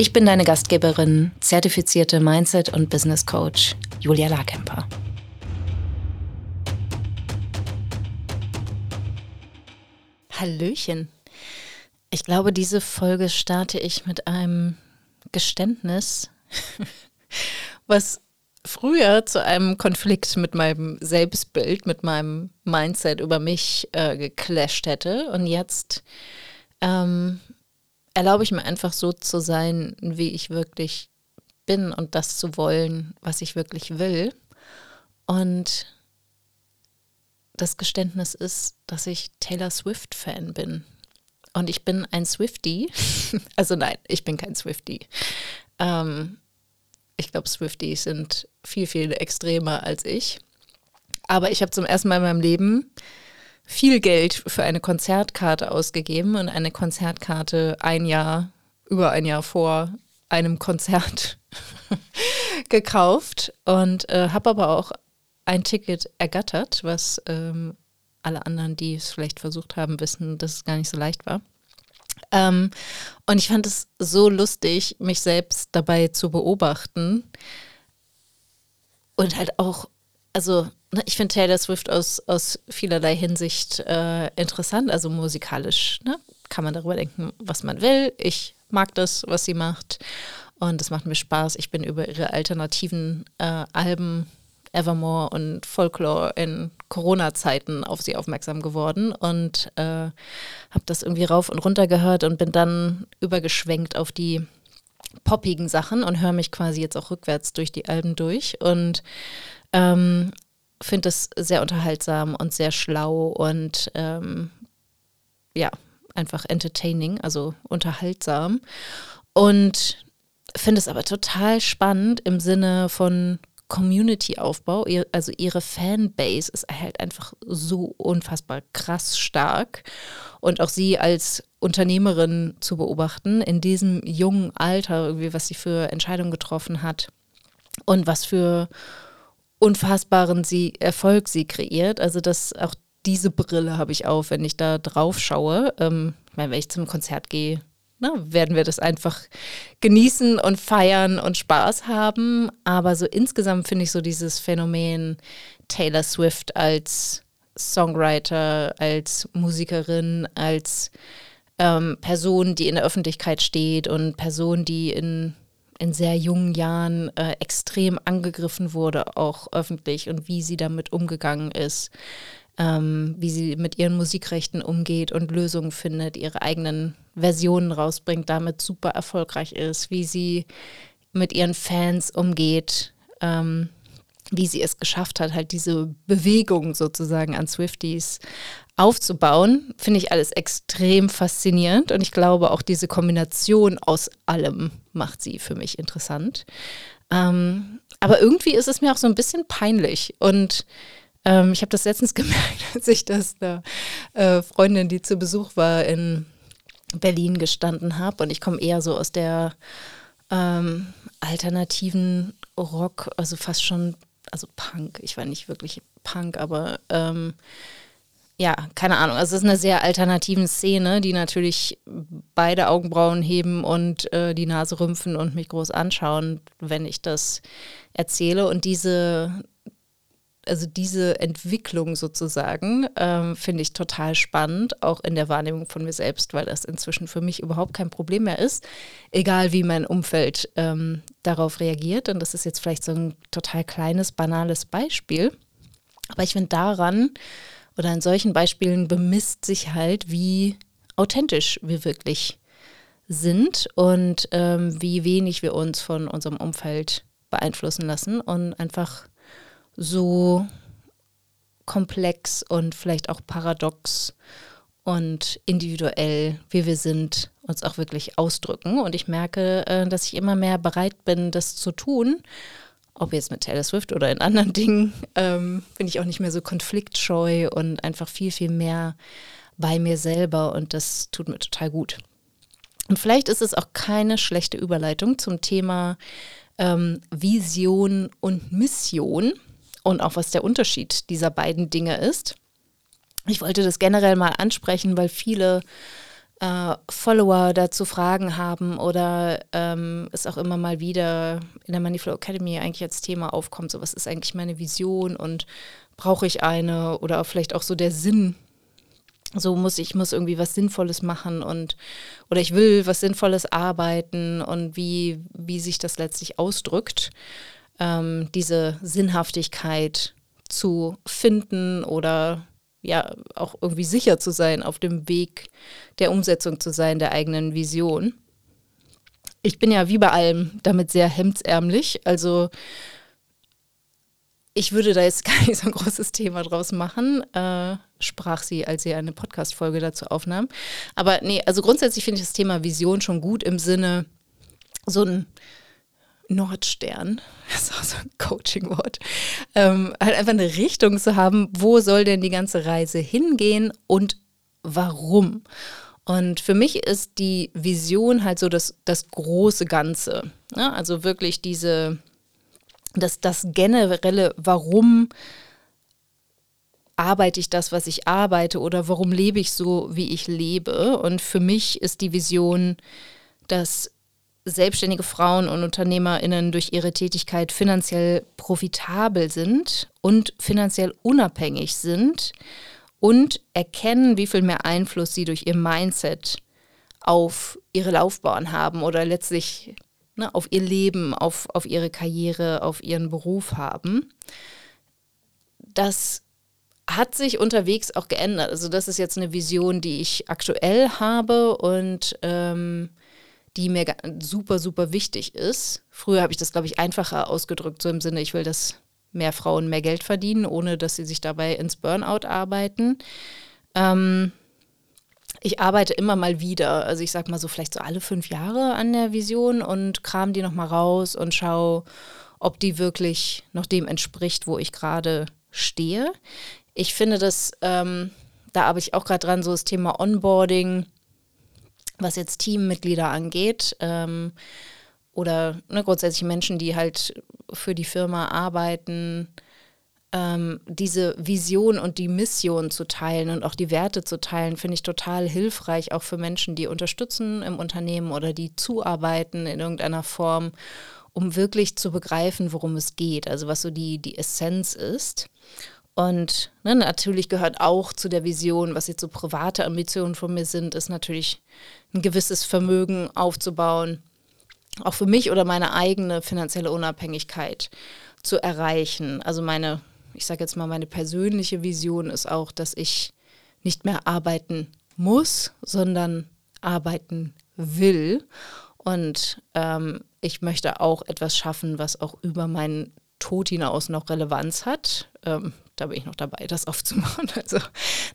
Ich bin deine Gastgeberin, zertifizierte Mindset- und Business Coach Julia Larkemper. Hallöchen. Ich glaube, diese Folge starte ich mit einem Geständnis, was früher zu einem Konflikt mit meinem Selbstbild, mit meinem Mindset über mich äh, geclasht hätte. Und jetzt ähm, erlaube ich mir einfach so zu sein, wie ich wirklich bin und das zu wollen, was ich wirklich will. Und das Geständnis ist, dass ich Taylor Swift-Fan bin. Und ich bin ein Swifty. also nein, ich bin kein Swifty. Ähm, ich glaube, Swifties sind viel, viel extremer als ich. Aber ich habe zum ersten Mal in meinem Leben viel Geld für eine Konzertkarte ausgegeben und eine Konzertkarte ein Jahr, über ein Jahr vor einem Konzert gekauft und äh, habe aber auch ein Ticket ergattert, was ähm, alle anderen, die es vielleicht versucht haben, wissen, dass es gar nicht so leicht war. Ähm, und ich fand es so lustig, mich selbst dabei zu beobachten und halt auch, also ich finde Taylor Swift aus, aus vielerlei Hinsicht äh, interessant, also musikalisch. Ne? Kann man darüber denken, was man will. Ich mag das, was sie macht. Und es macht mir Spaß. Ich bin über ihre alternativen äh, Alben Evermore und Folklore in Corona-Zeiten auf sie aufmerksam geworden und äh, habe das irgendwie rauf und runter gehört und bin dann übergeschwenkt auf die poppigen Sachen und höre mich quasi jetzt auch rückwärts durch die Alben durch. Und ähm, finde es sehr unterhaltsam und sehr schlau und ähm, ja, einfach entertaining, also unterhaltsam. Und finde es aber total spannend im Sinne von Community-Aufbau. Also ihre Fanbase ist halt einfach so unfassbar krass stark. Und auch sie als Unternehmerin zu beobachten, in diesem jungen Alter, irgendwie, was sie für Entscheidungen getroffen hat und was für unfassbaren sie Erfolg sie kreiert. Also das auch diese Brille habe ich auf, wenn ich da drauf schaue. Ähm, ich meine, wenn ich zum Konzert gehe, na, werden wir das einfach genießen und feiern und Spaß haben. Aber so insgesamt finde ich so dieses Phänomen Taylor Swift als Songwriter, als Musikerin, als ähm, Person, die in der Öffentlichkeit steht und Person, die in in sehr jungen Jahren äh, extrem angegriffen wurde, auch öffentlich und wie sie damit umgegangen ist, ähm, wie sie mit ihren Musikrechten umgeht und Lösungen findet, ihre eigenen Versionen rausbringt, damit super erfolgreich ist, wie sie mit ihren Fans umgeht. Ähm, wie sie es geschafft hat, halt diese Bewegung sozusagen an Swifties aufzubauen, finde ich alles extrem faszinierend. Und ich glaube auch diese Kombination aus allem macht sie für mich interessant. Ähm, aber irgendwie ist es mir auch so ein bisschen peinlich. Und ähm, ich habe das letztens gemerkt, als ich das einer äh, Freundin, die zu Besuch war, in Berlin gestanden habe und ich komme eher so aus der ähm, alternativen Rock, also fast schon, also Punk, ich war nicht wirklich Punk, aber ähm, ja, keine Ahnung. Also es ist eine sehr alternativen Szene, die natürlich beide Augenbrauen heben und äh, die Nase rümpfen und mich groß anschauen, wenn ich das erzähle. Und diese, also diese Entwicklung sozusagen, ähm, finde ich total spannend, auch in der Wahrnehmung von mir selbst, weil das inzwischen für mich überhaupt kein Problem mehr ist, egal wie mein Umfeld ähm, darauf reagiert. Und das ist jetzt vielleicht so ein total kleines, banales Beispiel. Aber ich finde daran, oder in solchen Beispielen bemisst sich halt, wie authentisch wir wirklich sind und ähm, wie wenig wir uns von unserem Umfeld beeinflussen lassen und einfach so komplex und vielleicht auch paradox und individuell, wie wir sind, uns auch wirklich ausdrücken. Und ich merke, äh, dass ich immer mehr bereit bin, das zu tun. Ob jetzt mit Taylor Swift oder in anderen Dingen, ähm, bin ich auch nicht mehr so konfliktscheu und einfach viel, viel mehr bei mir selber. Und das tut mir total gut. Und vielleicht ist es auch keine schlechte Überleitung zum Thema ähm, Vision und Mission und auch was der Unterschied dieser beiden Dinge ist. Ich wollte das generell mal ansprechen, weil viele äh, Follower dazu Fragen haben oder ähm, es auch immer mal wieder in der Moneyflow Academy eigentlich als Thema aufkommt, so was ist eigentlich meine Vision und brauche ich eine oder vielleicht auch so der Sinn. So muss ich muss irgendwie was Sinnvolles machen und oder ich will was Sinnvolles arbeiten und wie, wie sich das letztlich ausdrückt, ähm, diese Sinnhaftigkeit zu finden oder ja auch irgendwie sicher zu sein, auf dem Weg der Umsetzung zu sein, der eigenen Vision. Ich bin ja wie bei allem damit sehr hemdsärmlich, also ich würde da jetzt gar nicht so ein großes Thema draus machen, äh, sprach sie, als sie eine Podcast-Folge dazu aufnahm. Aber nee, also grundsätzlich finde ich das Thema Vision schon gut im Sinne, so ein Nordstern, das ist auch so ein Coaching-Wort, ähm, halt einfach eine Richtung zu haben, wo soll denn die ganze Reise hingehen und warum. Und für mich ist die Vision halt so das, das große Ganze. Ja, also wirklich diese, das, das generelle, warum arbeite ich das, was ich arbeite oder warum lebe ich so, wie ich lebe. Und für mich ist die Vision, dass selbstständige Frauen und Unternehmerinnen durch ihre Tätigkeit finanziell profitabel sind und finanziell unabhängig sind und erkennen, wie viel mehr Einfluss sie durch ihr Mindset auf ihre Laufbahn haben oder letztlich ne, auf ihr Leben, auf, auf ihre Karriere, auf ihren Beruf haben. Das hat sich unterwegs auch geändert. Also das ist jetzt eine Vision, die ich aktuell habe und ähm, die mir super, super wichtig ist. Früher habe ich das, glaube ich, einfacher ausgedrückt, so im Sinne, ich will, dass mehr Frauen mehr Geld verdienen, ohne dass sie sich dabei ins Burnout arbeiten. Ähm, ich arbeite immer mal wieder, also ich sage mal so vielleicht so alle fünf Jahre an der Vision und kram die nochmal raus und schaue, ob die wirklich noch dem entspricht, wo ich gerade stehe. Ich finde das, ähm, da habe ich auch gerade dran, so das Thema Onboarding was jetzt Teammitglieder angeht ähm, oder ne, grundsätzlich Menschen, die halt für die Firma arbeiten, ähm, diese Vision und die Mission zu teilen und auch die Werte zu teilen, finde ich total hilfreich, auch für Menschen, die unterstützen im Unternehmen oder die zuarbeiten in irgendeiner Form, um wirklich zu begreifen, worum es geht, also was so die, die Essenz ist. Und ne, natürlich gehört auch zu der Vision, was jetzt so private Ambitionen von mir sind, ist natürlich ein gewisses Vermögen aufzubauen, auch für mich oder meine eigene finanzielle Unabhängigkeit zu erreichen. Also meine, ich sage jetzt mal, meine persönliche Vision ist auch, dass ich nicht mehr arbeiten muss, sondern arbeiten will. Und ähm, ich möchte auch etwas schaffen, was auch über meinen Tod hinaus noch Relevanz hat. Ähm, da bin ich noch dabei, das aufzumachen. Also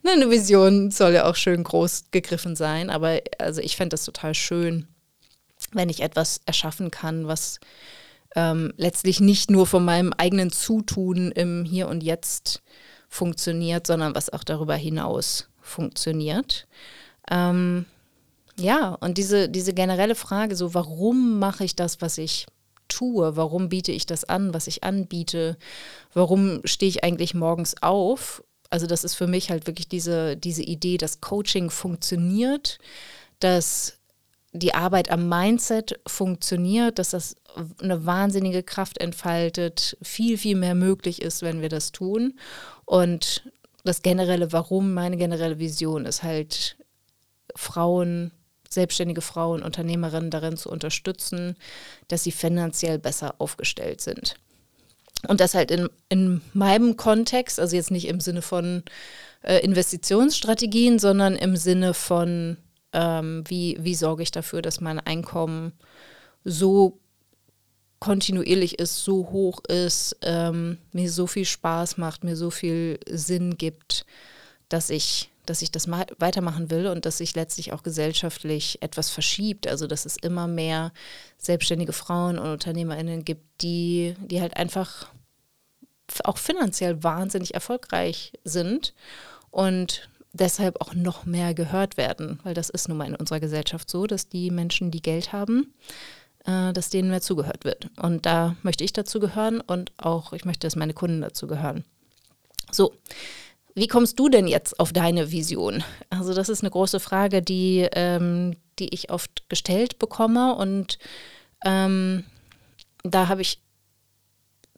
ne, eine Vision soll ja auch schön groß gegriffen sein, aber also ich fände das total schön, wenn ich etwas erschaffen kann, was ähm, letztlich nicht nur von meinem eigenen Zutun im Hier und Jetzt funktioniert, sondern was auch darüber hinaus funktioniert. Ähm, ja, und diese, diese generelle Frage, so warum mache ich das, was ich tue, warum biete ich das an, was ich anbiete, warum stehe ich eigentlich morgens auf. Also das ist für mich halt wirklich diese, diese Idee, dass Coaching funktioniert, dass die Arbeit am Mindset funktioniert, dass das eine wahnsinnige Kraft entfaltet, viel, viel mehr möglich ist, wenn wir das tun. Und das generelle Warum, meine generelle Vision ist halt, Frauen selbstständige Frauen, Unternehmerinnen darin zu unterstützen, dass sie finanziell besser aufgestellt sind. Und das halt in, in meinem Kontext, also jetzt nicht im Sinne von äh, Investitionsstrategien, sondern im Sinne von, ähm, wie, wie sorge ich dafür, dass mein Einkommen so kontinuierlich ist, so hoch ist, ähm, mir so viel Spaß macht, mir so viel Sinn gibt, dass ich dass ich das weitermachen will und dass sich letztlich auch gesellschaftlich etwas verschiebt. Also dass es immer mehr selbstständige Frauen und UnternehmerInnen gibt, die, die halt einfach auch finanziell wahnsinnig erfolgreich sind und deshalb auch noch mehr gehört werden, weil das ist nun mal in unserer Gesellschaft so, dass die Menschen, die Geld haben, äh, dass denen mehr zugehört wird. Und da möchte ich dazu gehören und auch ich möchte, dass meine Kunden dazu gehören. So, wie kommst du denn jetzt auf deine Vision? Also das ist eine große Frage, die, ähm, die ich oft gestellt bekomme und ähm, da habe ich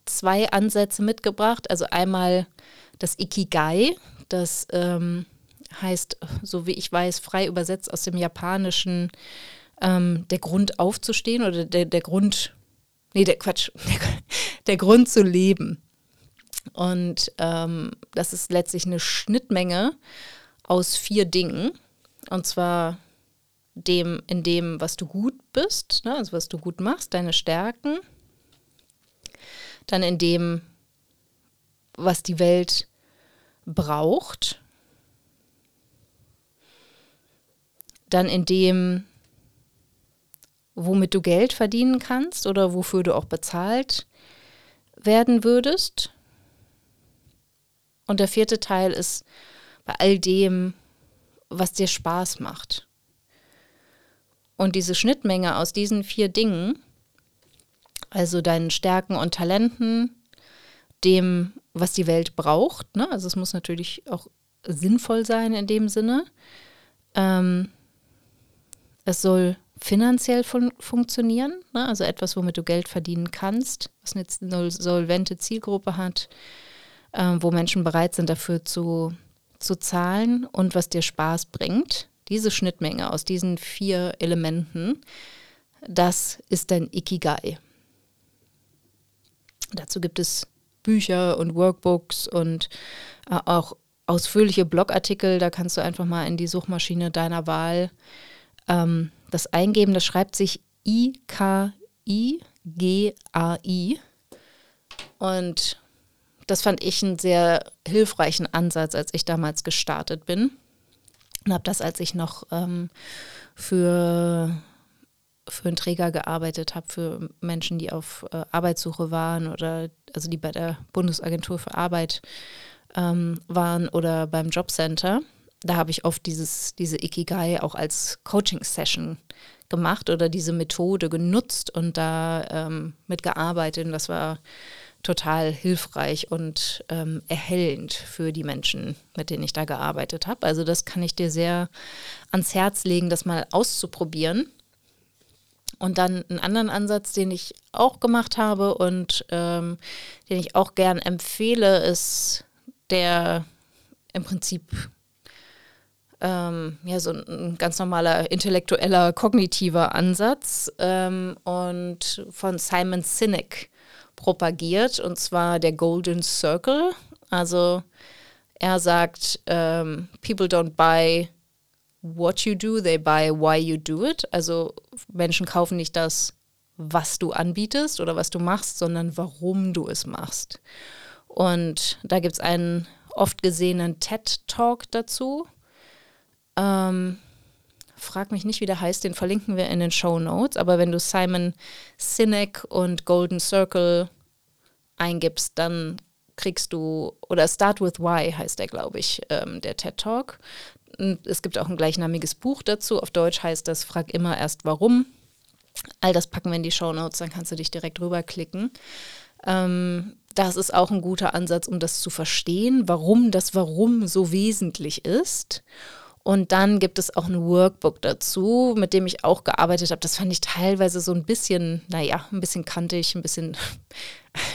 zwei Ansätze mitgebracht. Also einmal das Ikigai, das ähm, heißt, so wie ich weiß, frei übersetzt aus dem Japanischen ähm, der Grund aufzustehen oder der, der Grund, nee, der Quatsch, der, der Grund zu leben. Und ähm, das ist letztlich eine Schnittmenge aus vier Dingen. Und zwar dem, in dem, was du gut bist, ne, also was du gut machst, deine Stärken. Dann in dem, was die Welt braucht. Dann in dem, womit du Geld verdienen kannst oder wofür du auch bezahlt werden würdest. Und der vierte Teil ist bei all dem, was dir Spaß macht. Und diese Schnittmenge aus diesen vier Dingen, also deinen Stärken und Talenten, dem, was die Welt braucht, ne? also es muss natürlich auch sinnvoll sein in dem Sinne. Ähm, es soll finanziell fun funktionieren, ne? also etwas, womit du Geld verdienen kannst, was eine solvente Zielgruppe hat äh, wo Menschen bereit sind, dafür zu, zu zahlen und was dir Spaß bringt. Diese Schnittmenge aus diesen vier Elementen, das ist dein Ikigai. Dazu gibt es Bücher und Workbooks und äh, auch ausführliche Blogartikel. Da kannst du einfach mal in die Suchmaschine deiner Wahl ähm, das eingeben. Das schreibt sich I-K-I-G-A-I. Und das fand ich einen sehr hilfreichen Ansatz, als ich damals gestartet bin. Und habe das, als ich noch ähm, für, für einen Träger gearbeitet habe, für Menschen, die auf äh, Arbeitssuche waren oder also die bei der Bundesagentur für Arbeit ähm, waren oder beim Jobcenter. Da habe ich oft dieses, diese Ikigai auch als Coaching-Session gemacht oder diese Methode genutzt und da ähm, mitgearbeitet. Und das war total hilfreich und ähm, erhellend für die Menschen, mit denen ich da gearbeitet habe. Also das kann ich dir sehr ans Herz legen, das mal auszuprobieren. Und dann einen anderen Ansatz, den ich auch gemacht habe und ähm, den ich auch gern empfehle, ist der im Prinzip ähm, ja, so ein ganz normaler intellektueller, kognitiver Ansatz ähm, und von Simon Sinek propagiert, und zwar der Golden Circle. Also er sagt, ähm, people don't buy what you do, they buy why you do it. Also Menschen kaufen nicht das, was du anbietest oder was du machst, sondern warum du es machst. Und da gibt es einen oft gesehenen TED-Talk dazu. Ähm, frag mich nicht, wie der heißt, den verlinken wir in den Show Notes. Aber wenn du Simon Sinek und Golden Circle eingibst, dann kriegst du, oder Start with Why heißt der, glaube ich, ähm, der TED Talk. Und es gibt auch ein gleichnamiges Buch dazu. Auf Deutsch heißt das Frag immer erst warum. All das packen wir in die Show Notes, dann kannst du dich direkt rüberklicken. Ähm, das ist auch ein guter Ansatz, um das zu verstehen, warum das Warum so wesentlich ist. Und dann gibt es auch ein Workbook dazu, mit dem ich auch gearbeitet habe. Das fand ich teilweise so ein bisschen, naja, ein bisschen kantig, ein bisschen,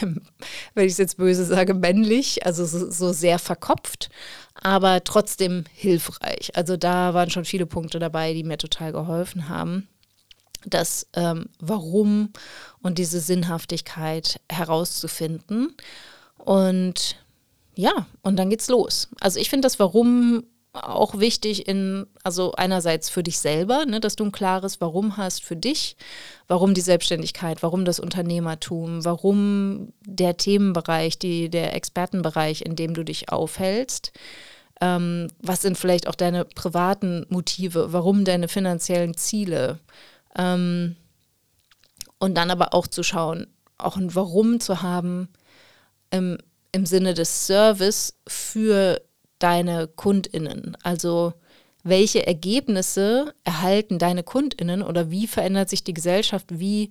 wenn ich es jetzt böse sage, männlich, also so, so sehr verkopft, aber trotzdem hilfreich. Also da waren schon viele Punkte dabei, die mir total geholfen haben das ähm, Warum und diese Sinnhaftigkeit herauszufinden. Und ja, und dann geht's los. Also ich finde das Warum auch wichtig in, also einerseits für dich selber, ne, dass du ein klares Warum hast für dich, warum die Selbstständigkeit, warum das Unternehmertum, warum der Themenbereich, die, der Expertenbereich, in dem du dich aufhältst. Ähm, was sind vielleicht auch deine privaten Motive? Warum deine finanziellen Ziele? Ähm, und dann aber auch zu schauen, auch ein Warum zu haben im, im Sinne des Service für deine KundInnen. Also welche Ergebnisse erhalten deine KundInnen oder wie verändert sich die Gesellschaft? Wie,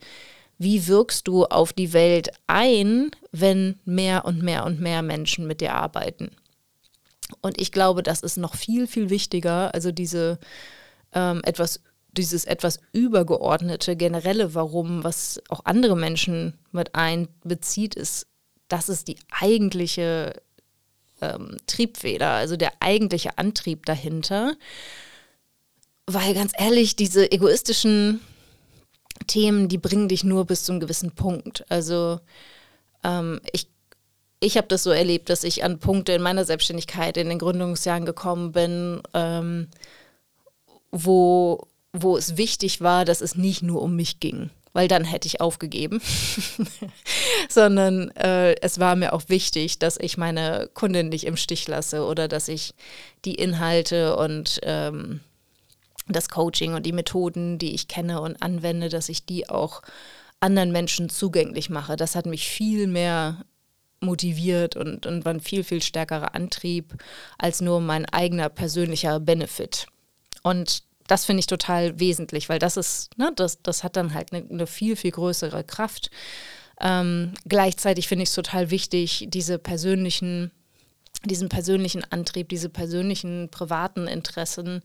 wie wirkst du auf die Welt ein, wenn mehr und mehr und mehr Menschen mit dir arbeiten? Und ich glaube, das ist noch viel, viel wichtiger. Also diese ähm, etwas, dieses etwas übergeordnete, generelle Warum, was auch andere Menschen mit einbezieht, ist, das ist die eigentliche ähm, Triebfeder, also der eigentliche Antrieb dahinter. Weil ganz ehrlich, diese egoistischen Themen, die bringen dich nur bis zu einem gewissen Punkt. Also ähm, ich, ich habe das so erlebt, dass ich an Punkte in meiner Selbstständigkeit in den Gründungsjahren gekommen bin, ähm, wo, wo es wichtig war, dass es nicht nur um mich ging weil dann hätte ich aufgegeben, sondern äh, es war mir auch wichtig, dass ich meine Kundin nicht im Stich lasse oder dass ich die Inhalte und ähm, das Coaching und die Methoden, die ich kenne und anwende, dass ich die auch anderen Menschen zugänglich mache. Das hat mich viel mehr motiviert und, und war ein viel, viel stärkerer Antrieb als nur mein eigener persönlicher Benefit. Und das finde ich total wesentlich, weil das ist, ne, das, das hat dann halt eine, eine viel, viel größere Kraft. Ähm, gleichzeitig finde ich es total wichtig, diese persönlichen, diesen persönlichen Antrieb, diese persönlichen privaten Interessen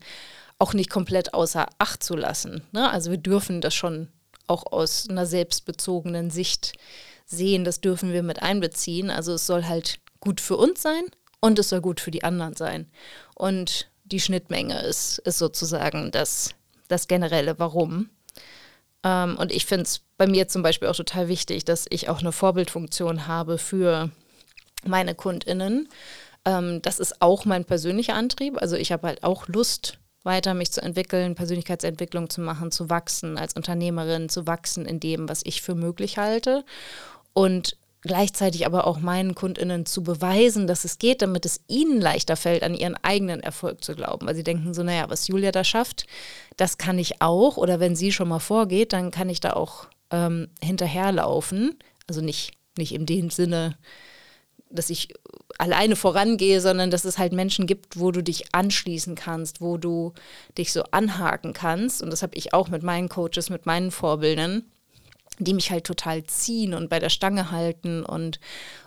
auch nicht komplett außer Acht zu lassen. Ne? Also wir dürfen das schon auch aus einer selbstbezogenen Sicht sehen, das dürfen wir mit einbeziehen. Also es soll halt gut für uns sein und es soll gut für die anderen sein. Und die Schnittmenge ist, ist sozusagen das, das generelle Warum. Ähm, und ich finde es bei mir zum Beispiel auch total wichtig, dass ich auch eine Vorbildfunktion habe für meine KundInnen. Ähm, das ist auch mein persönlicher Antrieb. Also ich habe halt auch Lust, weiter mich zu entwickeln, Persönlichkeitsentwicklung zu machen, zu wachsen als Unternehmerin, zu wachsen in dem, was ich für möglich halte. Und gleichzeitig aber auch meinen Kundinnen zu beweisen, dass es geht, damit es ihnen leichter fällt, an ihren eigenen Erfolg zu glauben. Weil sie denken so, naja, was Julia da schafft, das kann ich auch. Oder wenn sie schon mal vorgeht, dann kann ich da auch ähm, hinterherlaufen. Also nicht, nicht in dem Sinne, dass ich alleine vorangehe, sondern dass es halt Menschen gibt, wo du dich anschließen kannst, wo du dich so anhaken kannst. Und das habe ich auch mit meinen Coaches, mit meinen Vorbildern die mich halt total ziehen und bei der Stange halten und,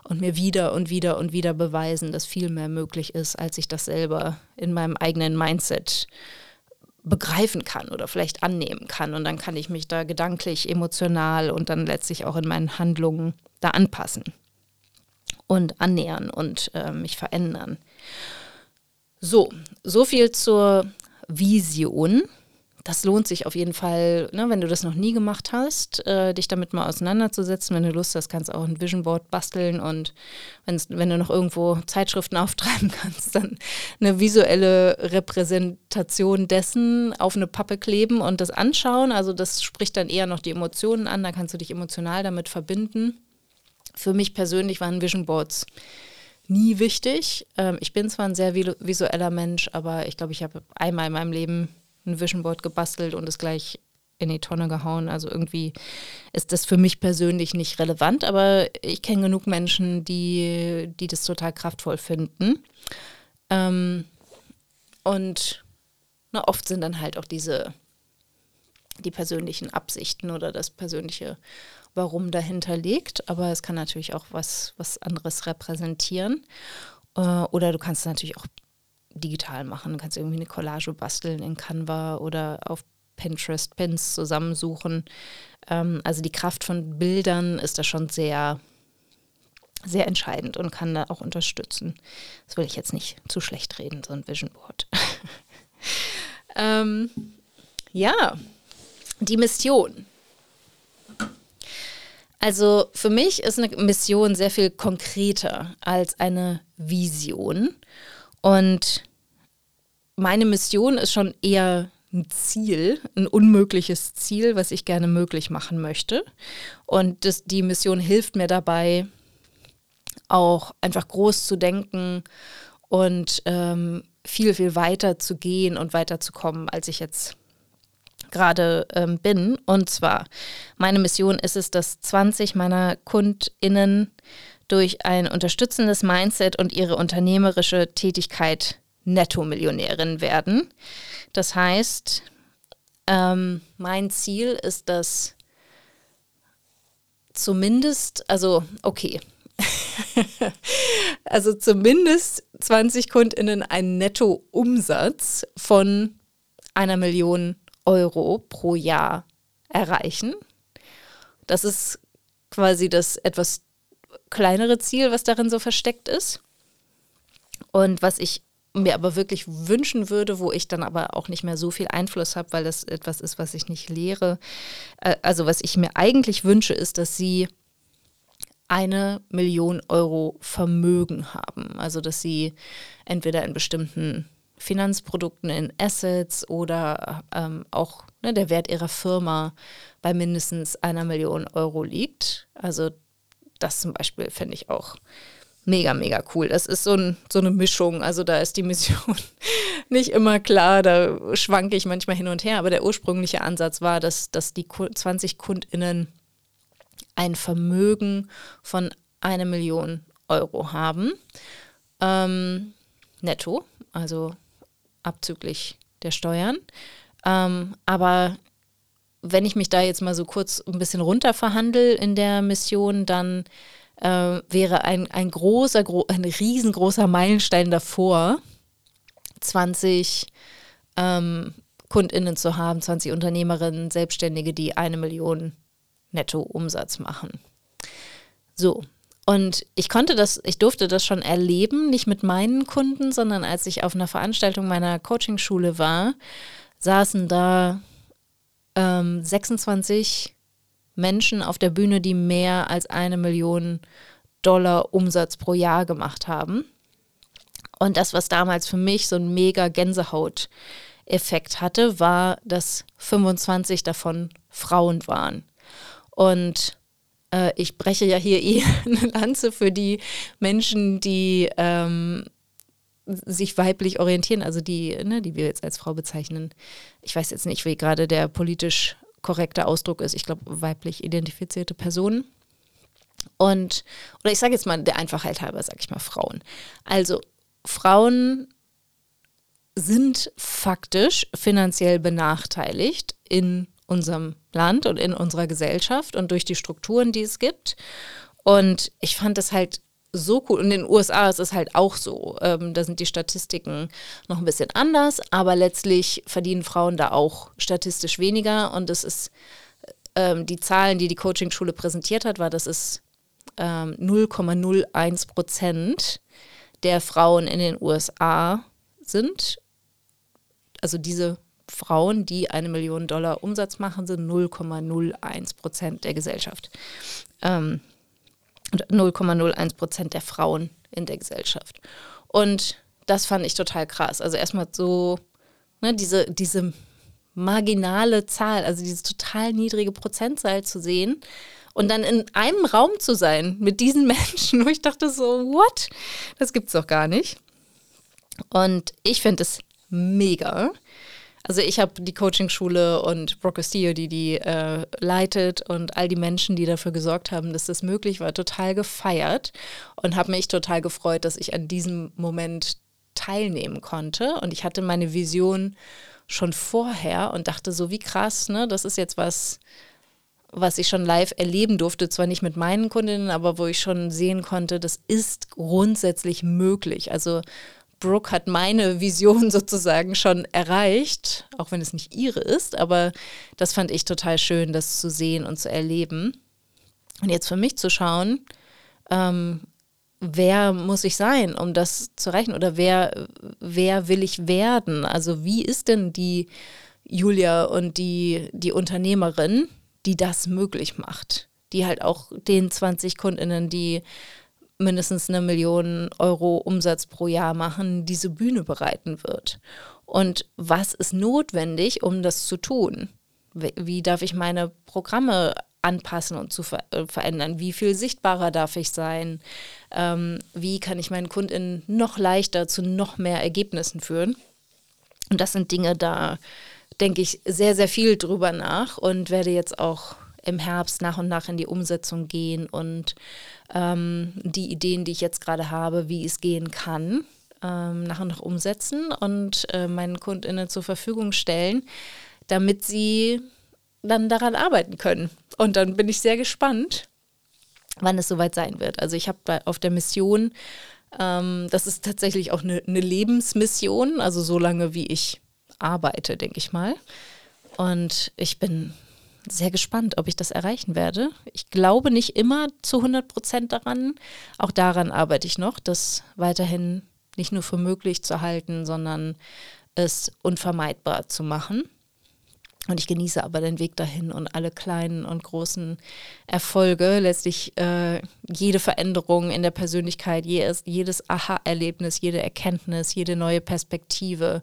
und mir wieder und wieder und wieder beweisen, dass viel mehr möglich ist, als ich das selber in meinem eigenen Mindset begreifen kann oder vielleicht annehmen kann. Und dann kann ich mich da gedanklich, emotional und dann letztlich auch in meinen Handlungen da anpassen und annähern und äh, mich verändern. So, so viel zur Vision das lohnt sich auf jeden Fall, ne, wenn du das noch nie gemacht hast, äh, dich damit mal auseinanderzusetzen. Wenn du Lust hast, kannst du auch ein Vision Board basteln und wenn du noch irgendwo Zeitschriften auftreiben kannst, dann eine visuelle Repräsentation dessen auf eine Pappe kleben und das anschauen. Also das spricht dann eher noch die Emotionen an, da kannst du dich emotional damit verbinden. Für mich persönlich waren Vision Boards nie wichtig. Ähm, ich bin zwar ein sehr visueller Mensch, aber ich glaube, ich habe einmal in meinem Leben ein Vision Board gebastelt und es gleich in die Tonne gehauen. Also irgendwie ist das für mich persönlich nicht relevant, aber ich kenne genug Menschen, die, die das total kraftvoll finden. Ähm, und na, oft sind dann halt auch diese die persönlichen Absichten oder das persönliche Warum dahinter liegt, aber es kann natürlich auch was, was anderes repräsentieren. Äh, oder du kannst natürlich auch digital machen. Du kannst irgendwie eine Collage basteln in Canva oder auf Pinterest Pins zusammensuchen. Ähm, also die Kraft von Bildern ist da schon sehr, sehr entscheidend und kann da auch unterstützen. Das will ich jetzt nicht zu schlecht reden, so ein Vision Board. ähm, ja, die Mission. Also für mich ist eine Mission sehr viel konkreter als eine Vision. Und meine Mission ist schon eher ein Ziel, ein unmögliches Ziel, was ich gerne möglich machen möchte. Und das, die Mission hilft mir dabei, auch einfach groß zu denken und ähm, viel, viel weiter zu gehen und weiterzukommen, als ich jetzt gerade ähm, bin. Und zwar, meine Mission ist es, dass 20 meiner KundInnen durch ein unterstützendes Mindset und ihre unternehmerische Tätigkeit Netto-Millionärin werden. Das heißt, ähm, mein Ziel ist, dass zumindest, also okay, also zumindest 20 KundInnen einen Nettoumsatz von einer Million Euro pro Jahr erreichen. Das ist quasi das etwas kleinere Ziel, was darin so versteckt ist. Und was ich mir aber wirklich wünschen würde, wo ich dann aber auch nicht mehr so viel Einfluss habe, weil das etwas ist, was ich nicht lehre. Äh, also was ich mir eigentlich wünsche, ist, dass sie eine Million Euro Vermögen haben. Also dass sie entweder in bestimmten Finanzprodukten, in Assets oder ähm, auch ne, der Wert ihrer Firma bei mindestens einer Million Euro liegt. Also das zum Beispiel fände ich auch mega, mega cool. Das ist so, ein, so eine Mischung. Also da ist die Mission nicht immer klar, da schwanke ich manchmal hin und her. Aber der ursprüngliche Ansatz war, dass, dass die 20 KundInnen ein Vermögen von einer Million Euro haben. Ähm, netto, also abzüglich der Steuern. Ähm, aber wenn ich mich da jetzt mal so kurz ein bisschen runter verhandle in der Mission, dann äh, wäre ein, ein großer, gro ein riesengroßer Meilenstein davor, 20 ähm, KundInnen zu haben, 20 Unternehmerinnen, Selbstständige, die eine Million Netto-Umsatz machen. So. Und ich konnte das, ich durfte das schon erleben, nicht mit meinen Kunden, sondern als ich auf einer Veranstaltung meiner Coachingschule war, saßen da ähm, 26 Menschen auf der Bühne, die mehr als eine Million Dollar Umsatz pro Jahr gemacht haben. Und das, was damals für mich so ein mega Gänsehaut-Effekt hatte, war, dass 25 davon Frauen waren. Und äh, ich breche ja hier eh eine Lanze für die Menschen, die ähm, sich weiblich orientieren, also die, ne, die wir jetzt als Frau bezeichnen. Ich weiß jetzt nicht, wie gerade der politisch korrekte Ausdruck ist. Ich glaube, weiblich identifizierte Personen. Und, oder ich sage jetzt mal der Einfachheit halber, sage ich mal Frauen. Also Frauen sind faktisch finanziell benachteiligt in unserem Land und in unserer Gesellschaft und durch die Strukturen, die es gibt. Und ich fand es halt so cool. Und in den USA ist es halt auch so. Ähm, da sind die Statistiken noch ein bisschen anders, aber letztlich verdienen Frauen da auch statistisch weniger. Und das ist ähm, die Zahlen, die die Coaching-Schule präsentiert hat, war, dass es ähm, 0,01 Prozent der Frauen in den USA sind. Also diese Frauen, die eine Million Dollar Umsatz machen, sind 0,01 Prozent der Gesellschaft. Ähm, 0,01 Prozent der Frauen in der Gesellschaft. Und das fand ich total krass. Also erstmal so, ne, diese, diese marginale Zahl, also diese total niedrige Prozentzahl zu sehen und dann in einem Raum zu sein mit diesen Menschen, wo ich dachte so, what? Das gibt's doch gar nicht. Und ich finde es mega, also ich habe die Coaching-Schule und Brooke Castillo, die die äh, leitet und all die Menschen, die dafür gesorgt haben, dass das möglich war, total gefeiert und habe mich total gefreut, dass ich an diesem Moment teilnehmen konnte. Und ich hatte meine Vision schon vorher und dachte so, wie krass, ne? Das ist jetzt was, was ich schon live erleben durfte, zwar nicht mit meinen Kundinnen, aber wo ich schon sehen konnte, das ist grundsätzlich möglich. Also Brooke hat meine Vision sozusagen schon erreicht, auch wenn es nicht ihre ist, aber das fand ich total schön, das zu sehen und zu erleben. Und jetzt für mich zu schauen, ähm, wer muss ich sein, um das zu erreichen oder wer, wer will ich werden? Also wie ist denn die Julia und die, die Unternehmerin, die das möglich macht? Die halt auch den 20 Kundinnen, die mindestens eine Million Euro Umsatz pro Jahr machen, diese Bühne bereiten wird. Und was ist notwendig, um das zu tun? Wie darf ich meine Programme anpassen und zu ver äh, verändern? Wie viel sichtbarer darf ich sein? Ähm, wie kann ich meinen KundInnen noch leichter zu noch mehr Ergebnissen führen? Und das sind Dinge, da denke ich sehr, sehr viel drüber nach und werde jetzt auch im Herbst nach und nach in die Umsetzung gehen und ähm, die Ideen, die ich jetzt gerade habe, wie es gehen kann, ähm, nach und nach umsetzen und äh, meinen KundInnen zur Verfügung stellen, damit sie dann daran arbeiten können. Und dann bin ich sehr gespannt, wann es soweit sein wird. Also ich habe auf der Mission, ähm, das ist tatsächlich auch eine, eine Lebensmission, also so lange wie ich arbeite, denke ich mal. Und ich bin sehr gespannt, ob ich das erreichen werde. Ich glaube nicht immer zu 100 Prozent daran. Auch daran arbeite ich noch, das weiterhin nicht nur für möglich zu halten, sondern es unvermeidbar zu machen. Und ich genieße aber den Weg dahin und alle kleinen und großen Erfolge, letztlich äh, jede Veränderung in der Persönlichkeit, jedes, jedes Aha-Erlebnis, jede Erkenntnis, jede neue Perspektive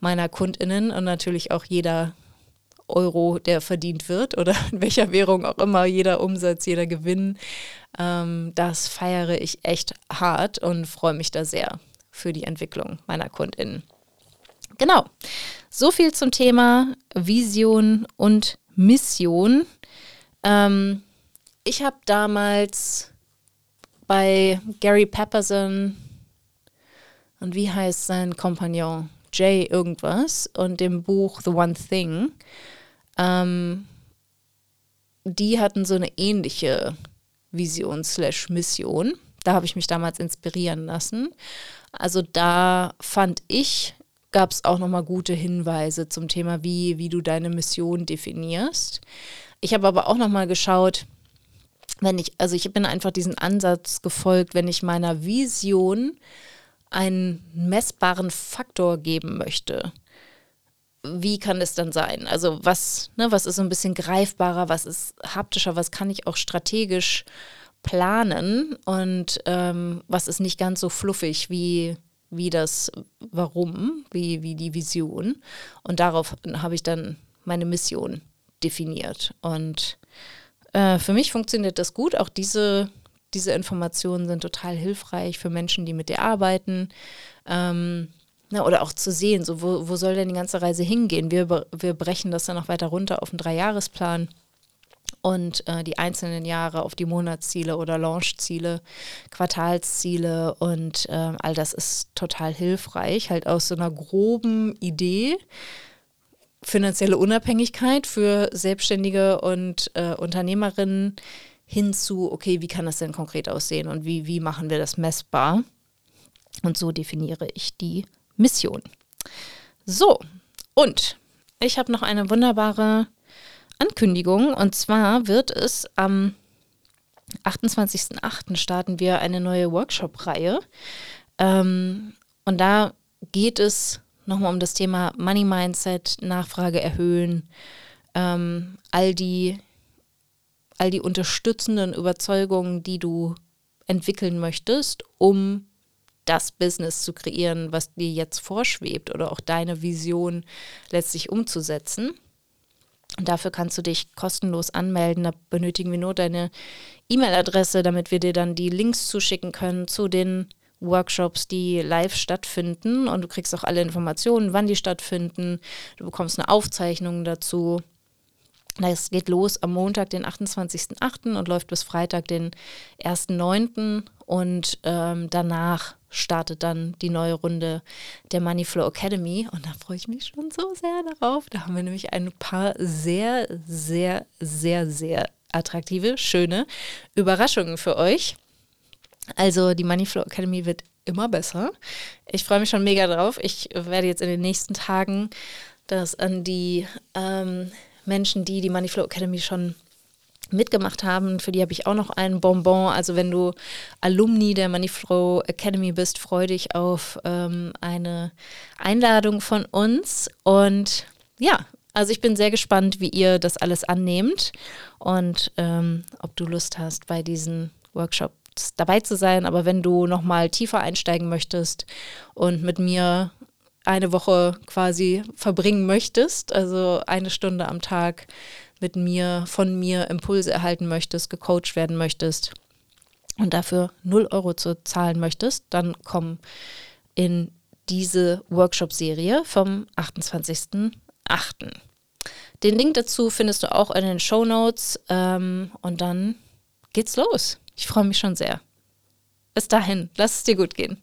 meiner KundInnen und natürlich auch jeder Euro, der verdient wird oder in welcher Währung auch immer, jeder Umsatz, jeder Gewinn. Ähm, das feiere ich echt hart und freue mich da sehr für die Entwicklung meiner KundInnen. Genau. So viel zum Thema Vision und Mission. Ähm, ich habe damals bei Gary Pepperson und wie heißt sein Kompagnon? Jay irgendwas und dem Buch The One Thing. Ähm, die hatten so eine ähnliche Vision slash Mission. Da habe ich mich damals inspirieren lassen. Also da fand ich, gab es auch nochmal gute Hinweise zum Thema, wie, wie du deine Mission definierst. Ich habe aber auch nochmal geschaut, wenn ich, also ich bin einfach diesen Ansatz gefolgt, wenn ich meiner Vision einen messbaren Faktor geben möchte, wie kann es dann sein? Also was, ne, was ist so ein bisschen greifbarer, was ist haptischer, was kann ich auch strategisch planen und ähm, was ist nicht ganz so fluffig wie, wie das Warum, wie, wie die Vision. Und darauf habe ich dann meine Mission definiert. Und äh, für mich funktioniert das gut. Auch diese, diese Informationen sind total hilfreich für Menschen, die mit dir arbeiten. Ähm, na, oder auch zu sehen, so wo, wo soll denn die ganze Reise hingehen? Wir, wir brechen das dann noch weiter runter auf einen Dreijahresplan und äh, die einzelnen Jahre auf die Monatsziele oder Launchziele, Quartalsziele und äh, all das ist total hilfreich, halt aus so einer groben Idee. Finanzielle Unabhängigkeit für Selbstständige und äh, Unternehmerinnen hinzu, okay, wie kann das denn konkret aussehen und wie, wie machen wir das messbar? Und so definiere ich die Mission. So, und ich habe noch eine wunderbare Ankündigung. Und zwar wird es am 28.08. starten wir eine neue Workshop-Reihe. Ähm, und da geht es nochmal um das Thema Money Mindset, Nachfrage erhöhen, ähm, all die all die unterstützenden Überzeugungen, die du entwickeln möchtest, um das Business zu kreieren, was dir jetzt vorschwebt oder auch deine Vision letztlich umzusetzen. Und dafür kannst du dich kostenlos anmelden. Da benötigen wir nur deine E-Mail-Adresse, damit wir dir dann die Links zuschicken können zu den Workshops, die live stattfinden. Und du kriegst auch alle Informationen, wann die stattfinden. Du bekommst eine Aufzeichnung dazu. Es geht los am Montag, den 28.08. und läuft bis Freitag, den 1.09. Und ähm, danach startet dann die neue Runde der Moneyflow Academy. Und da freue ich mich schon so sehr darauf. Da haben wir nämlich ein paar sehr, sehr, sehr, sehr attraktive, schöne Überraschungen für euch. Also die Moneyflow Academy wird immer besser. Ich freue mich schon mega drauf. Ich werde jetzt in den nächsten Tagen das an die ähm, Menschen, die die Moneyflow Academy schon mitgemacht haben. Für die habe ich auch noch einen Bonbon. Also wenn du Alumni der Moneyflow Academy bist, freue dich auf ähm, eine Einladung von uns. Und ja, also ich bin sehr gespannt, wie ihr das alles annehmt und ähm, ob du Lust hast, bei diesen Workshops dabei zu sein. Aber wenn du nochmal tiefer einsteigen möchtest und mit mir eine Woche quasi verbringen möchtest, also eine Stunde am Tag mit mir, von mir Impulse erhalten möchtest, gecoacht werden möchtest und dafür 0 Euro zu zahlen möchtest, dann komm in diese Workshop-Serie vom 28.08. Den Link dazu findest du auch in den Show Notes ähm, und dann geht's los. Ich freue mich schon sehr. Bis dahin, lass es dir gut gehen.